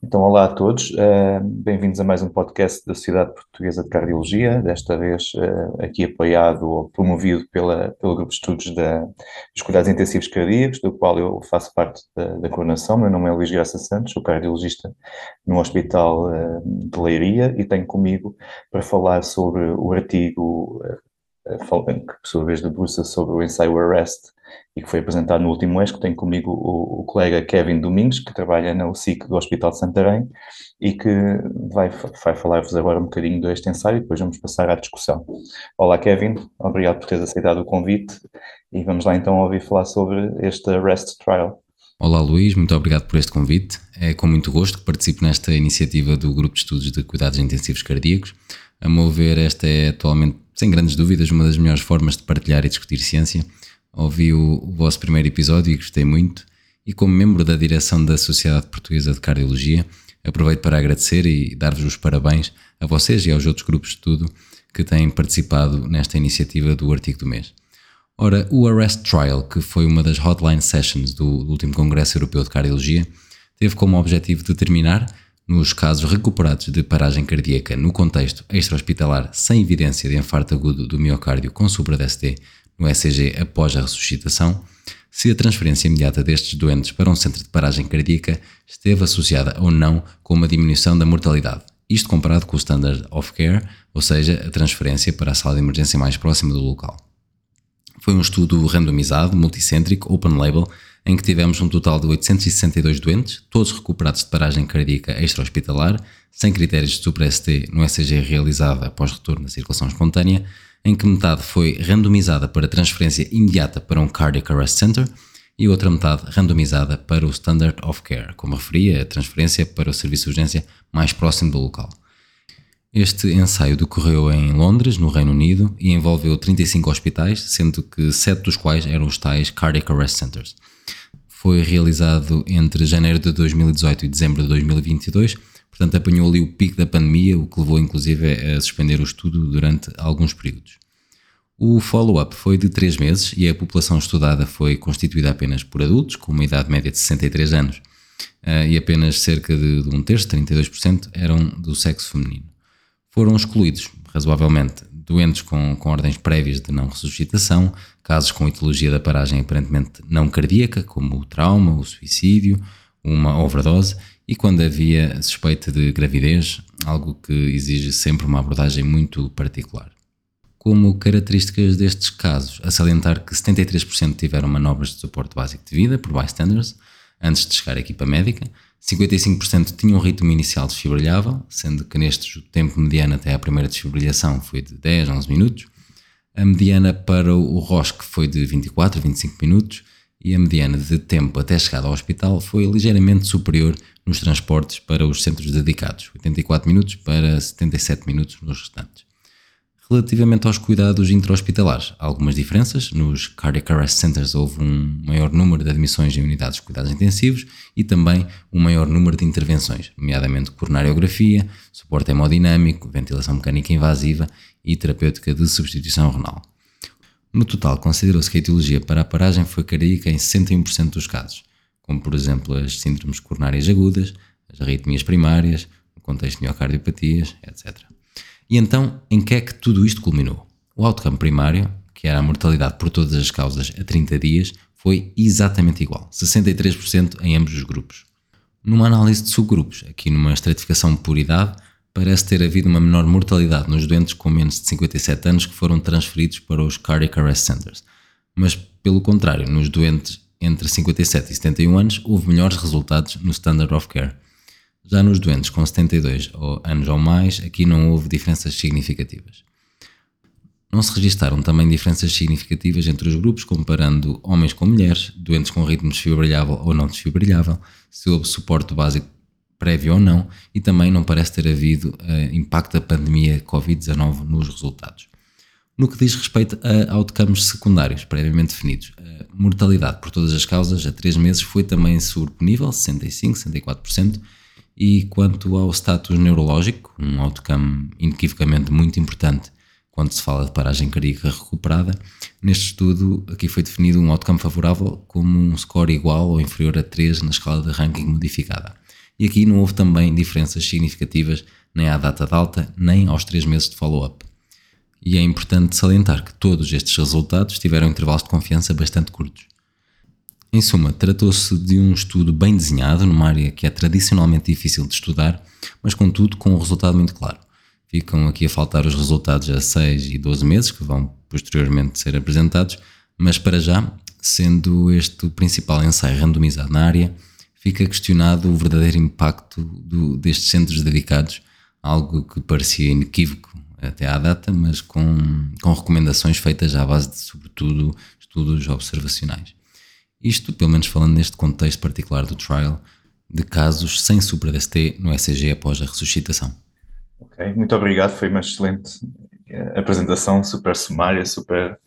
Então, olá a todos, uh, bem-vindos a mais um podcast da Sociedade Portuguesa de Cardiologia, desta vez uh, aqui apoiado ou promovido pela, pelo Grupo de Estudos da, dos Cuidados Intensivos Cardíacos, do qual eu faço parte da, da coordenação. Meu nome é Luís Graça Santos, sou cardiologista no Hospital uh, de Leiria e tenho comigo para falar sobre o artigo que por sua vez debruça sobre o ensaio Arrest e que foi apresentado no último que tenho comigo o, o, colega Kevin Domingos, que trabalha na UCIC do Hospital de Santarém e que vai, vai falar-vos agora um bocadinho deste ensaio e depois vamos passar à discussão. Olá Kevin, obrigado por teres aceitado o convite e vamos lá então ouvir falar sobre este Arrest Trial. Olá Luís, muito obrigado por este convite. É com muito gosto que participo nesta iniciativa do Grupo de Estudos de Cuidados Intensivos Cardíacos. A meu ver, esta é atualmente, sem grandes dúvidas, uma das melhores formas de partilhar e discutir ciência ouvi o, o vosso primeiro episódio e gostei muito. E como membro da direção da Sociedade Portuguesa de Cardiologia, aproveito para agradecer e dar-vos os parabéns a vocês e aos outros grupos de estudo que têm participado nesta iniciativa do artigo do mês. Ora, o Arrest Trial, que foi uma das hotline sessions do, do último Congresso Europeu de Cardiologia, teve como objetivo determinar, nos casos recuperados de paragem cardíaca no contexto extra-hospitalar sem evidência de infarto agudo do miocárdio com supra-DST no ECG após a ressuscitação, se a transferência imediata destes doentes para um centro de paragem cardíaca esteve associada ou não com uma diminuição da mortalidade. Isto comparado com o Standard of Care, ou seja, a transferência para a sala de emergência mais próxima do local. Foi um estudo randomizado, multicêntrico, open label, em que tivemos um total de 862 doentes, todos recuperados de paragem cardíaca extra-hospitalar, sem critérios de supra-ST no ECG realizado após retorno da circulação espontânea, em que metade foi randomizada para transferência imediata para um Cardiac Arrest Center e outra metade randomizada para o Standard of Care, como referia, a transferência para o serviço de urgência mais próximo do local. Este ensaio decorreu em Londres, no Reino Unido, e envolveu 35 hospitais, sendo que 7 dos quais eram os tais Cardiac Arrest Centers. Foi realizado entre janeiro de 2018 e dezembro de 2022 Portanto, apanhou ali o pico da pandemia, o que levou inclusive a suspender o estudo durante alguns períodos. O follow-up foi de 3 meses e a população estudada foi constituída apenas por adultos, com uma idade média de 63 anos, eh, e apenas cerca de, um terço, 32%, eram do sexo feminino. Foram excluídos, razoavelmente, doentes com, com ordens prévias de não ressuscitação, casos com etiologia da paragem aparentemente não cardíaca, como o trauma, o suicídio, uma overdose, e quando havia suspeita de gravidez, algo que exige sempre uma abordagem muito particular. Como características destes casos, a salientar que 73% tiveram manobras de suporte básico de vida por bystanders antes de chegar à equipa médica, 55% tinham um ritmo inicial desfibrilhável, sendo que nestes o tempo mediano até à primeira desfibrilhação foi de 10 a 11 minutos, a mediana para o ROSC foi de 24 a 25 minutos e a mediana de tempo até chegada ao hospital foi ligeiramente superior nos transportes para os centros dedicados, 84 minutos para 77 minutos nos restantes. Relativamente aos cuidados intra-hospitalares, há algumas diferenças. Nos Cardiac Arrest Centers houve um maior número de admissões em unidades de cuidados intensivos e também um maior número de intervenções, nomeadamente coronariografia, suporte hemodinâmico, ventilação mecânica invasiva e terapêutica de substituição renal. No total, considerou-se que a etiologia para a paragem foi cardíaca em 61% dos casos, como por exemplo as síndromes coronárias agudas, as arritmias primárias, no contexto de miocardiopatias, etc. E então, em que é que tudo isto culminou? O outcome primário, que era a mortalidade por todas as causas a 30 dias, foi exatamente igual, 63% em ambos os grupos. Numa análise de subgrupos, aqui numa estratificação por idade, parece ter havido uma menor mortalidade nos doentes com menos de 57 anos que foram transferidos para os Cardiac Arrest Centers. Mas, pelo contrário, nos doentes entre 57 e 71 anos, houve melhores resultados no Standard of Care. Já nos doentes com 72 anos ou mais, aqui não houve diferenças significativas. Não se registaram também diferenças significativas entre os grupos, comparando homens com mulheres, doentes com ritmo desfibrilhável ou não desfibrilhável, se houve suporte básico prévio ou não, e também não parece ter havido uh, impacto da pandemia Covid-19 nos resultados. No que diz respeito a outcomes secundários previamente definidos, a mortalidade por todas as causas a 3 meses foi também sobreponível, 65%, 64%, e quanto ao status neurológico, um outcome inequivocamente muito importante quando se fala de paragem cardíaca recuperada, neste estudo aqui foi definido um outcome favorável como um score igual ou inferior a 3 na escala de ranking modificada E aqui não houve também diferenças significativas nem à data de alta, nem aos três meses de follow-up. E é importante salientar que todos estes resultados tiveram intervalos de confiança bastante curtos. Em suma, tratou-se de um estudo bem desenhado numa área que é tradicionalmente difícil de estudar, mas contudo com um resultado muito claro. Ficam aqui a faltar os resultados a 6 e 12 meses, que vão posteriormente ser apresentados, mas para já, sendo este o principal ensaio randomizado na área, fica questionado o verdadeiro impacto do, destes centros dedicados, algo que parecia inequívoco até à data, mas com, com recomendações feitas à base de, sobretudo, estudos observacionais. Isto, pelo menos falando neste contexto particular do trial, de casos sem supra-DST no ECG após a ressuscitação. Ok, muito obrigado, foi uma excelente eh, apresentação, super sumária, super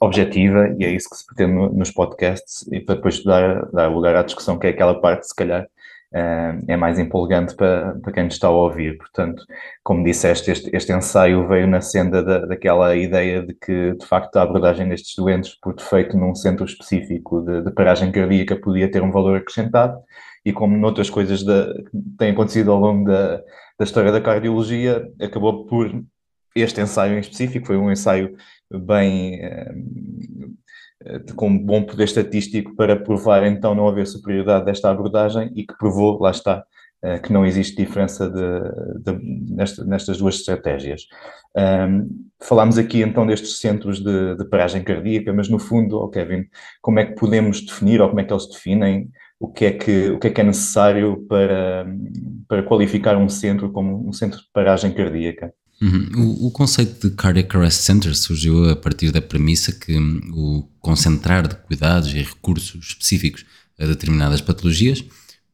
objetiva, e é isso que se pretende nos podcasts, e para depois dar, dar lugar à discussão, que é aquela parte, se calhar, é mais empolgante para, para quem está a ouvir. Portanto, como disseste, este, este ensaio veio na senda da, daquela ideia de que, de facto, a abordagem destes doentes, por defeito num centro específico de, de paragem cardíaca, podia ter um valor acrescentado, e como noutras coisas da, que têm acontecido ao longo da, da história da cardiologia, acabou por este ensaio em específico, foi um ensaio bem uh, com bom poder estatístico para provar então não haver superioridade desta abordagem e que provou, lá está, uh, que não existe diferença de, de, nesta, nestas duas estratégias. Um, falámos aqui então destes centros de, de, paragem cardíaca, mas no fundo, oh Kevin, como é que podemos definir ou como é que eles definem o que é que, o que, é, que é necessário para, para qualificar um centro como um centro de paragem cardíaca? Uhum. O, o, conceito de Cardiac Arrest Center surgiu a partir da premissa que hum, o concentrar de cuidados e recursos específicos a determinadas patologias,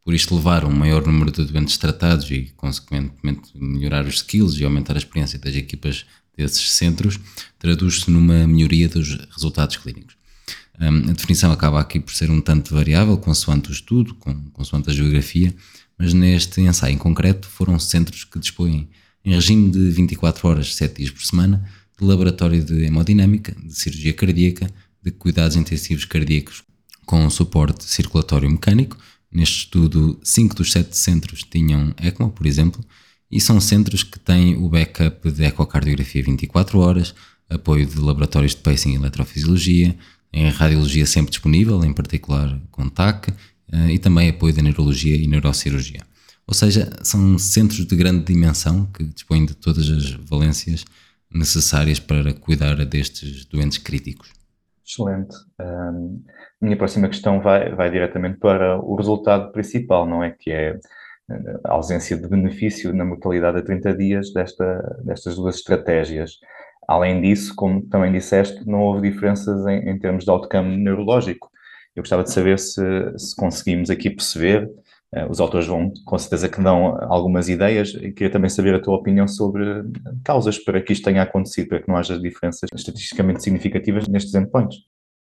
por isto levar um maior número de doentes tratados e, consequentemente, melhorar os skills e aumentar a experiência das equipas desses centros, traduz-se numa melhoria dos resultados clínicos. Um, a definição acaba aqui por ser um tanto variável, consoante o estudo, consoante a geografia, mas neste ensaio em concreto foram centros que dispõem em regime de 24 horas, 7 dias por semana, de laboratório de hemodinâmica, de cirurgia cardíaca, de cuidados intensivos cardíacos com suporte circulatório mecânico. Neste estudo, 5 dos 7 centros tinham ECMO, por exemplo, e são centros que têm o backup de ecocardiografia 24 horas, apoio de laboratórios de pacing e eletrofisiologia, em radiologia sempre disponível, em particular com TAC, eh, e também apoio da neurologia e neurocirurgia. Ou seja, são centros de grande dimensão que dispõem de todas as valências necessárias para cuidar destes doentes críticos. Excelente. Um, minha próxima questão vai, vai diretamente para o resultado principal, não é? Que é a ausência de benefício na mortalidade a 30 dias desta, destas duas estratégias. Além disso, como também disseste, não houve diferenças em, em termos de outcome neurológico. Eu gostava de saber se, se conseguimos aqui perceber eh, os autores vão, com certeza, que dão algumas ideias. E queria também saber a tua opinião sobre causas para que isto tenha acontecido, para que não haja diferenças estatisticamente significativas nestes endpoints.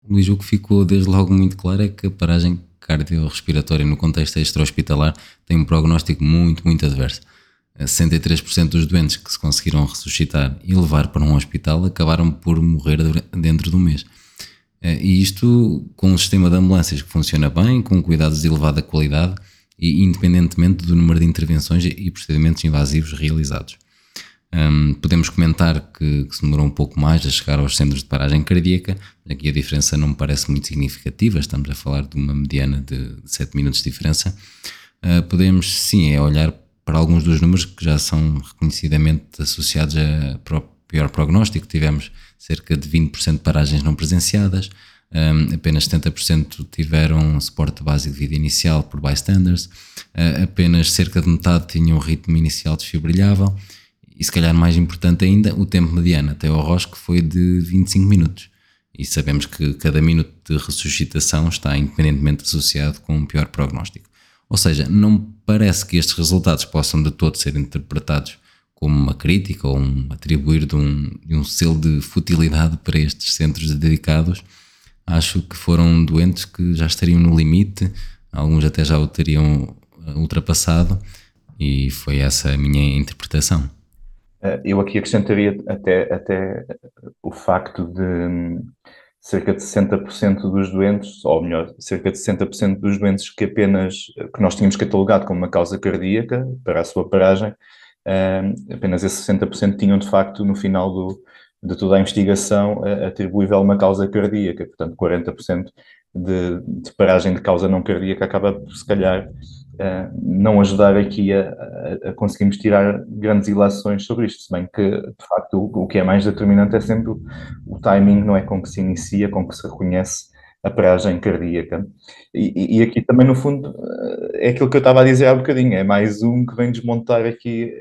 Luís, o que ficou desde logo muito claro é que a paragem cardiorrespiratória no contexto extra-hospitalar tem um prognóstico muito, muito adverso. 63% dos doentes que se conseguiram ressuscitar e levar para um hospital acabaram por morrer dentro de um mês. Eh, e isto com um sistema de ambulâncias que funciona bem, com cuidados de elevada qualidade e independentemente do número de intervenções e procedimentos invasivos realizados. Um, podemos comentar que, que, se demorou um pouco mais a chegar aos centros de paragem cardíaca, aqui a diferença não me parece muito significativa, estamos a falar de uma mediana de 7 minutos de diferença. Uh, podemos sim é olhar para alguns dos números que já são reconhecidamente associados a pior prognóstico, tivemos cerca de 20% de paragens não presenciadas, um, apenas 70% tiveram suporte básico de vida inicial por bystanders, uh, apenas cerca de metade tinham um ritmo inicial desfibrilhável e, se calhar mais importante ainda, o tempo mediano até ao ROSC foi de 25 minutos. E sabemos que cada minuto de ressuscitação está independentemente associado com um pior prognóstico. Ou seja, não parece que estes resultados possam de todo ser interpretados como uma crítica ou um atribuir de um, de um selo de futilidade para estes centros dedicados acho que foram doentes que já estariam no limite, alguns até já o teriam ultrapassado, e foi essa a minha interpretação. Eh, eu aqui acrescentaria até, até o facto de, cerca de 60% dos doentes, ou melhor, cerca de 60% dos doentes que apenas, que nós tínhamos catalogado como uma causa cardíaca para a sua paragem, apenas esses 60% tinham de facto no final do, de toda a investigação uh, atribuível a uma causa cardíaca, portanto 40% de, de paragem de causa não cardíaca acaba por se calhar uh, não ajudar aqui a, a, a, conseguirmos tirar grandes ilações sobre isto, se bem que, de facto, o, o, que é mais determinante é sempre o, o, timing, não é? Com que se inicia, com que se reconhece a paragem cardíaca. E, e, aqui também, no fundo, eh, é aquilo que eu estava a dizer há bocadinho, é mais um que vem desmontar aqui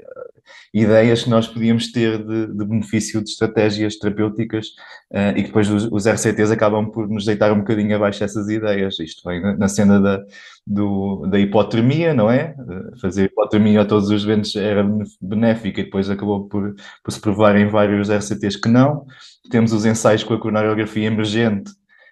ideias que nós podíamos ter de, de benefício de estratégias terapêuticas uh, e que depois os, os, RCTs acabam por nos deitar um bocadinho abaixo essas ideias. Isto vem na, na cena da, do, da hipotermia, não é? Uh, fazer hipotermia a todos os ventos era benéfica e depois acabou por, por se provar em vários RCTs que não. Temos os ensaios com a coronariografia emergente,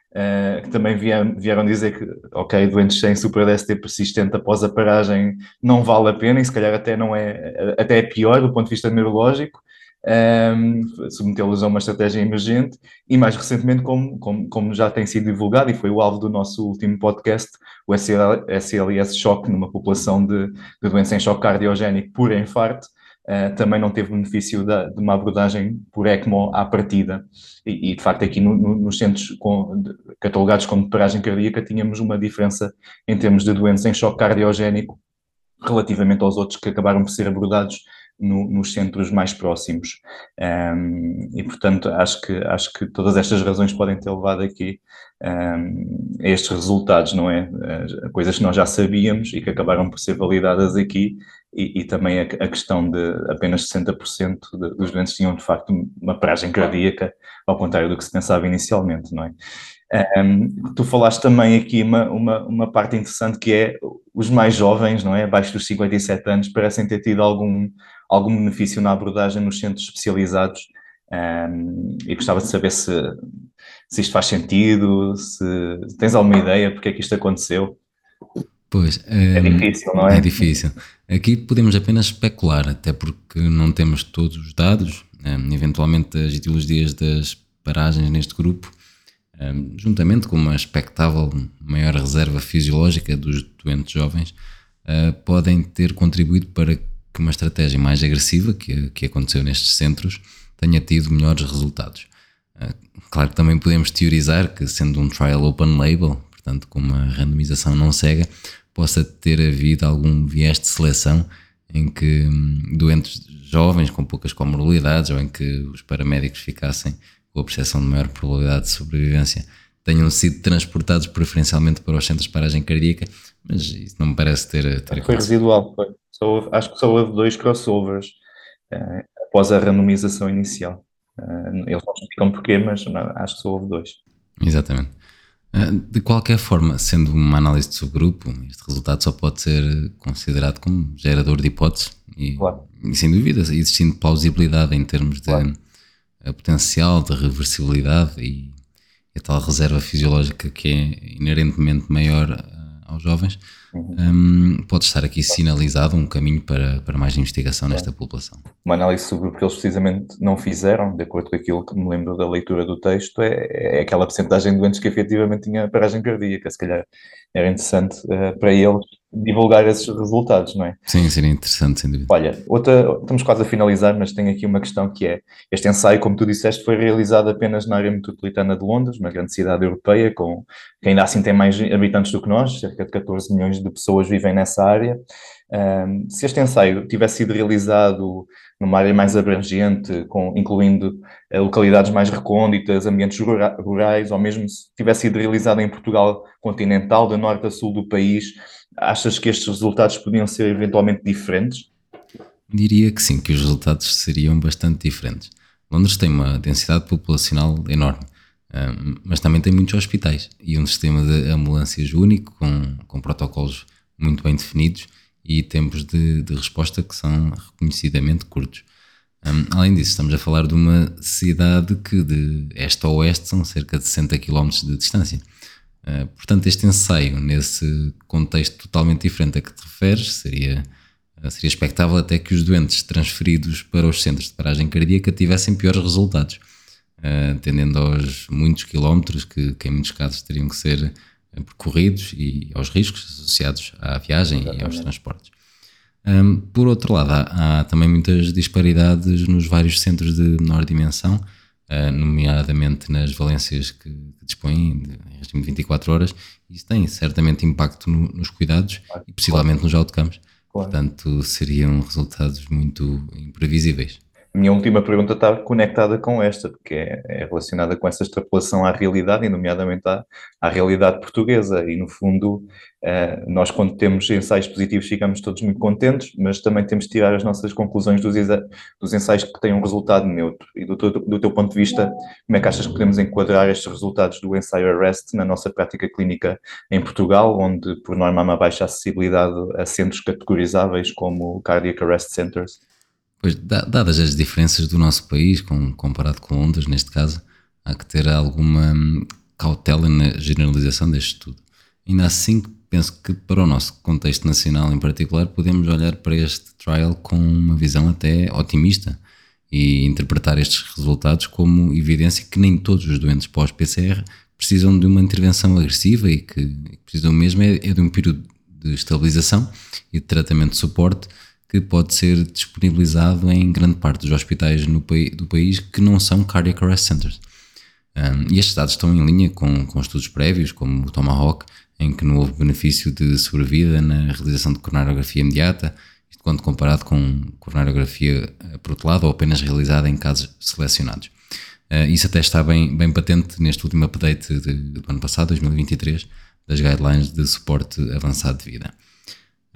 Uh, que também vieram, vieram, dizer que, ok, doentes sem super DST persistente após a paragem não vale a pena e se calhar até não é, até é pior do ponto de vista neurológico, um, ehm, submetê-los a uma estratégia emergente e mais recentemente, como, como, como, já tem sido divulgado e foi o alvo do nosso último podcast, o SLS choque numa população de, de doença em choque cardiogénico por infarto, uh, também não teve benefício da, de uma abordagem por ECMO à partida. E, e de facto, aqui no, no, nos centros com, de, catalogados como paragem cardíaca, tínhamos uma diferença em termos de doenças em choque cardiogénico relativamente aos outros que acabaram por ser abordados no, nos centros mais próximos. Um, e, portanto, acho que, acho que todas estas razões podem ter levado aqui um, a estes resultados, não é? Coisas que nós já sabíamos e que acabaram por ser validadas aqui e, e, também a, a, questão de apenas 60% de, dos doentes tinham de facto uma paragem cardíaca, ao contrário do que se pensava inicialmente, não é? Um, tu falaste também aqui uma, uma, uma, parte interessante que é os mais jovens, não é? Abaixo dos 57 anos, parecem ter tido algum, algum benefício na abordagem nos centros especializados um, e gostava de saber se, se isto faz sentido, se tens alguma ideia porque é que isto aconteceu. Pois, é, é difícil, não é? É difícil. Aqui podemos apenas especular, até porque não temos todos os dados. Um, eventualmente, as etiologias das paragens neste grupo, um, juntamente com uma expectável maior reserva fisiológica dos doentes jovens, uh, podem ter contribuído para que uma estratégia mais agressiva, que, que aconteceu nestes centros, tenha tido melhores resultados. Uh, claro que também podemos teorizar que, sendo um trial open label, portanto, com uma randomização não cega, possa ter havido algum viés de seleção em que hum, doentes jovens com poucas comorbilidades ou em que os paramédicos ficassem com a percepção de maior probabilidade de sobrevivência tenham sido transportados preferencialmente para os centros de paragem cardíaca, mas isso não me parece ter, ter Foi residual, foi. Só, acho que só houve dois crossovers uh, após a randomização inicial. Uh, eles não explicam porquê, mas não, acho que só houve dois. Exatamente. Ah, de qualquer forma, sendo uma análise de subgrupo, este resultado só pode ser considerado como gerador de hipóteses e, claro. e sem dúvida, existindo plausibilidade em termos de claro. potencial, de reversibilidade e a tal reserva fisiológica que é inerentemente maior aos jovens, Uhum. Um, pode estar aqui sinalizado um caminho para, para mais investigação nesta população. Uma análise sobre o que eles precisamente não fizeram, de acordo com aquilo que me lembro da leitura do texto, é, é aquela porcentagem de doentes que efetivamente tinha paragem cardíaca. Se calhar era interessante uh, para eles divulgar esses resultados, não é? Sim, seria interessante, sem dúvida. Olha, outra, estamos quase a finalizar, mas tenho aqui uma questão que é, este ensaio, como tu disseste, foi realizado apenas na área metropolitana de Londres, uma grande cidade europeia, com, que ainda assim tem mais habitantes do que nós, cerca de 14 milhões de pessoas vivem nessa área. Um, se este ensaio tivesse sido realizado numa área mais abrangente, com, incluindo uh, localidades mais recônditas, ambientes rura rurais, ou mesmo se tivesse sido realizado em Portugal continental, de norte a sul do país, achas que estes resultados podiam ser eventualmente diferentes? Diria que sim, que os resultados seriam bastante diferentes. Londres tem uma densidade populacional enorme, mas também tem muitos hospitais e um sistema de ambulâncias único, com, com protocolos muito bem definidos e tempos de, de resposta que são reconhecidamente curtos. Além disso, estamos a falar de uma cidade que de este a oeste são cerca de 60 km de distância. Uh, portanto, este ensaio, nesse contexto totalmente diferente a que te referes, seria, uh, seria expectável até que os doentes transferidos para os centros de paragem cardíaca tivessem piores resultados. uh, tendendo aos muitos quilómetros que, que, em muitos casos teriam que ser percorridos e aos riscos associados à viagem Exatamente. e aos transportes. Um, por outro lado, há, há, também muitas disparidades nos vários centros de menor dimensão, uh, nomeadamente nas valências que, que dispõem de regime de 24 horas. Isso tem certamente impacto no, nos cuidados claro. e possivelmente nos autocampos. Claro. Portanto, seriam resultados muito imprevisíveis. Minha última pergunta está conectada com esta, porque é, é relacionada com essa extrapolação à realidade, e nomeadamente à, à realidade portuguesa. E, no fundo, eh, nós, quando temos ensaios positivos, ficamos todos muito contentes, mas também temos de tirar as nossas conclusões dos, dos ensaios que têm um resultado neutro. E, do, do teu ponto de vista, como é que achas que podemos enquadrar estes resultados do ensaio ARREST na nossa prática clínica em Portugal, onde, por norma, há uma baixa acessibilidade a centros categorizáveis como Cardiac Arrest Centers? Pois, dadas as diferenças do nosso país, com, comparado com Londres, neste caso, há que ter alguma hum, cautela na generalização deste estudo. Ainda assim, penso que para o nosso contexto nacional em particular, podemos olhar para este trial com uma visão até otimista e interpretar estes resultados como evidência que nem todos os doentes pós-PCR precisam de uma intervenção agressiva e que precisam mesmo é, é de um período de estabilização e de tratamento de suporte que pode ser disponibilizado em grande parte dos hospitais no, do país que não são cardiac arrest centers. Um, e estes dados estão em linha com, com estudos prévios, como o Tomahawk, em que não houve benefício de sobrevida na realização de coronariografia imediata, quando comparado com coronariografia protelada ou apenas realizada em casos selecionados. Uh, isso até está bem, bem patente neste último update de, do ano passado, 2023, das guidelines de suporte avançado de vida.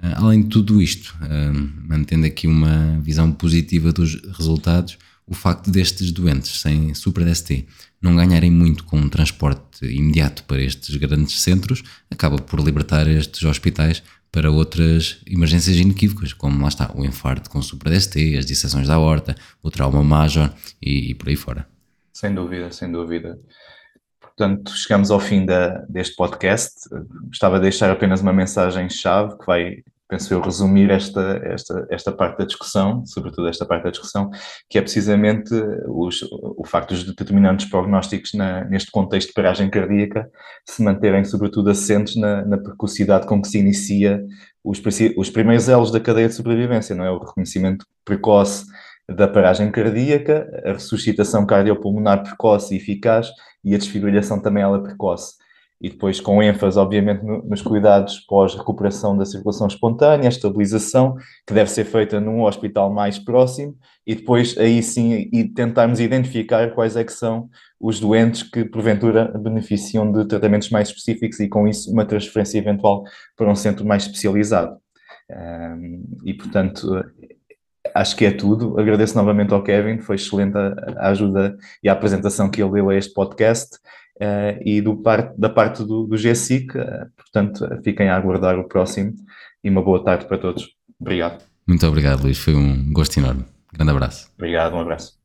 Ah, além de tudo isto, ah, mantendo aqui uma visão positiva dos resultados, o facto destes doentes sem super-DST não ganharem muito com um transporte imediato para estes grandes centros acaba por libertar estes hospitais para outras emergências inequívocas, como lá está o infarto com super-DST, as disseções da aorta, o trauma major e, e, por aí fora. Sem dúvida, sem dúvida. Portanto, chegamos ao fim da, deste podcast. Gostava de deixar apenas uma mensagem-chave que vai penso eu, resumir esta, esta, esta parte da discussão, sobretudo esta parte da discussão, que é precisamente os, o facto dos determinantes prognósticos na, neste contexto de paragem cardíaca se manterem, sobretudo, assentes na, na precocidade com que se inicia os, os primeiros elos da cadeia de sobrevivência, não é? O reconhecimento precoce da paragem cardíaca, a ressuscitação cardiopulmonar precoce e eficaz e a desfibrilação também ela precoce e depois com ênfase, obviamente, no, nos cuidados pós-recuperação da circulação espontânea, estabilização, que deve ser feita num hospital mais próximo, e depois aí sim e tentarmos identificar quais é que são os doentes que porventura beneficiam de tratamentos mais específicos e com isso uma transferência eventual para um centro mais especializado. Um, e portanto, acho que é tudo. Agradeço novamente ao Kevin, foi excelente a, a ajuda e a apresentação que ele deu a este podcast. Uh, e do par, da parte do, do GSIC, uh, portanto, fiquem a aguardar o próximo e uma boa tarde para todos. Obrigado. Muito obrigado, Luís. Foi um gosto enorme. Grande abraço. Obrigado, um abraço.